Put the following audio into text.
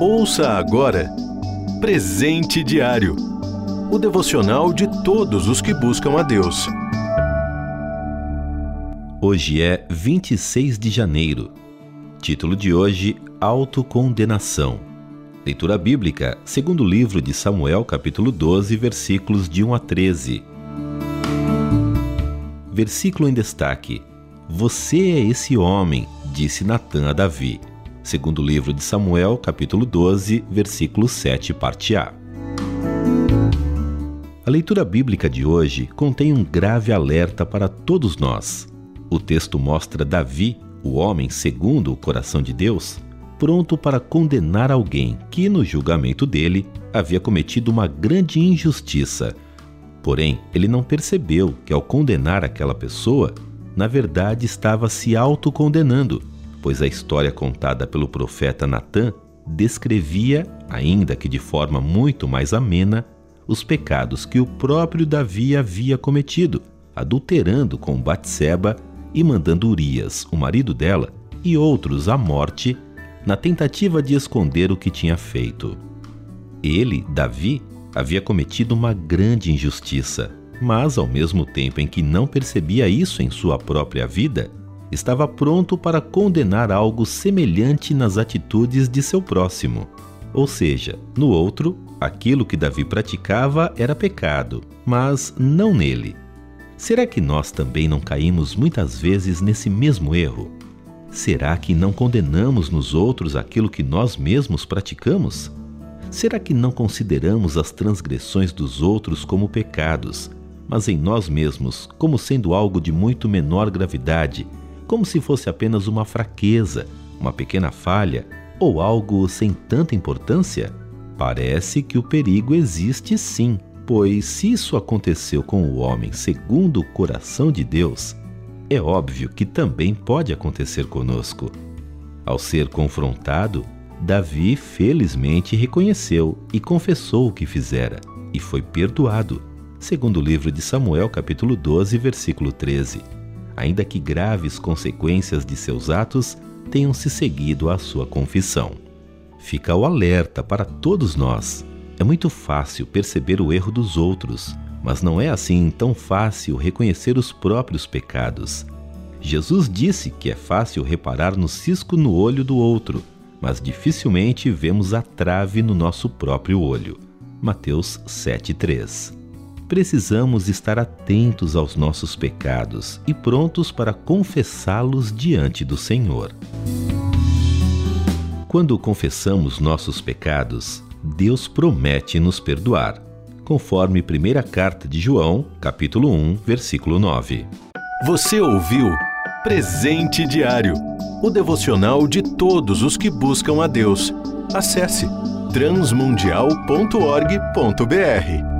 Ouça agora Presente Diário o devocional de todos os que buscam a Deus. Hoje é 26 de janeiro. Título de hoje: Autocondenação. Leitura bíblica, segundo livro de Samuel, capítulo 12, versículos de 1 a 13. Versículo em destaque: Você é esse homem, disse Natã a Davi. Segundo livro de Samuel, capítulo 12, versículo 7, parte A. A leitura bíblica de hoje contém um grave alerta para todos nós. O texto mostra Davi, o homem segundo o coração de Deus, pronto para condenar alguém que, no julgamento dele, havia cometido uma grande injustiça. Porém, ele não percebeu que, ao condenar aquela pessoa, na verdade estava se autocondenando, pois a história contada pelo profeta Natã descrevia, ainda que de forma muito mais amena, os pecados que o próprio Davi havia cometido, adulterando com Batseba e mandando Urias, o marido dela, e outros à morte, na tentativa de esconder o que tinha feito. Ele, Davi, havia cometido uma grande injustiça, mas ao mesmo tempo em que não percebia isso em sua própria vida, estava pronto para condenar algo semelhante nas atitudes de seu próximo. Ou seja, no outro, aquilo que Davi praticava era pecado, mas não nele. Será que nós também não caímos muitas vezes nesse mesmo erro? Será que não condenamos nos outros aquilo que nós mesmos praticamos? Será que não consideramos as transgressões dos outros como pecados, mas em nós mesmos como sendo algo de muito menor gravidade, como se fosse apenas uma fraqueza, uma pequena falha ou algo sem tanta importância? Parece que o perigo existe sim, pois se isso aconteceu com o homem segundo o coração de Deus, é óbvio que também pode acontecer conosco. Ao ser confrontado, Davi felizmente reconheceu e confessou o que fizera, e foi perdoado, segundo o livro de Samuel, capítulo 12, versículo 13. Ainda que graves consequências de seus atos tenham se seguido à sua confissão fica o alerta para todos nós. É muito fácil perceber o erro dos outros, mas não é assim tão fácil reconhecer os próprios pecados. Jesus disse que é fácil reparar no cisco no olho do outro, mas dificilmente vemos a trave no nosso próprio olho. Mateus 7:3. Precisamos estar atentos aos nossos pecados e prontos para confessá-los diante do Senhor. Quando confessamos nossos pecados, Deus promete nos perdoar, conforme primeira carta de João, capítulo 1, versículo 9. Você ouviu Presente Diário, o devocional de todos os que buscam a Deus. Acesse transmundial.org.br.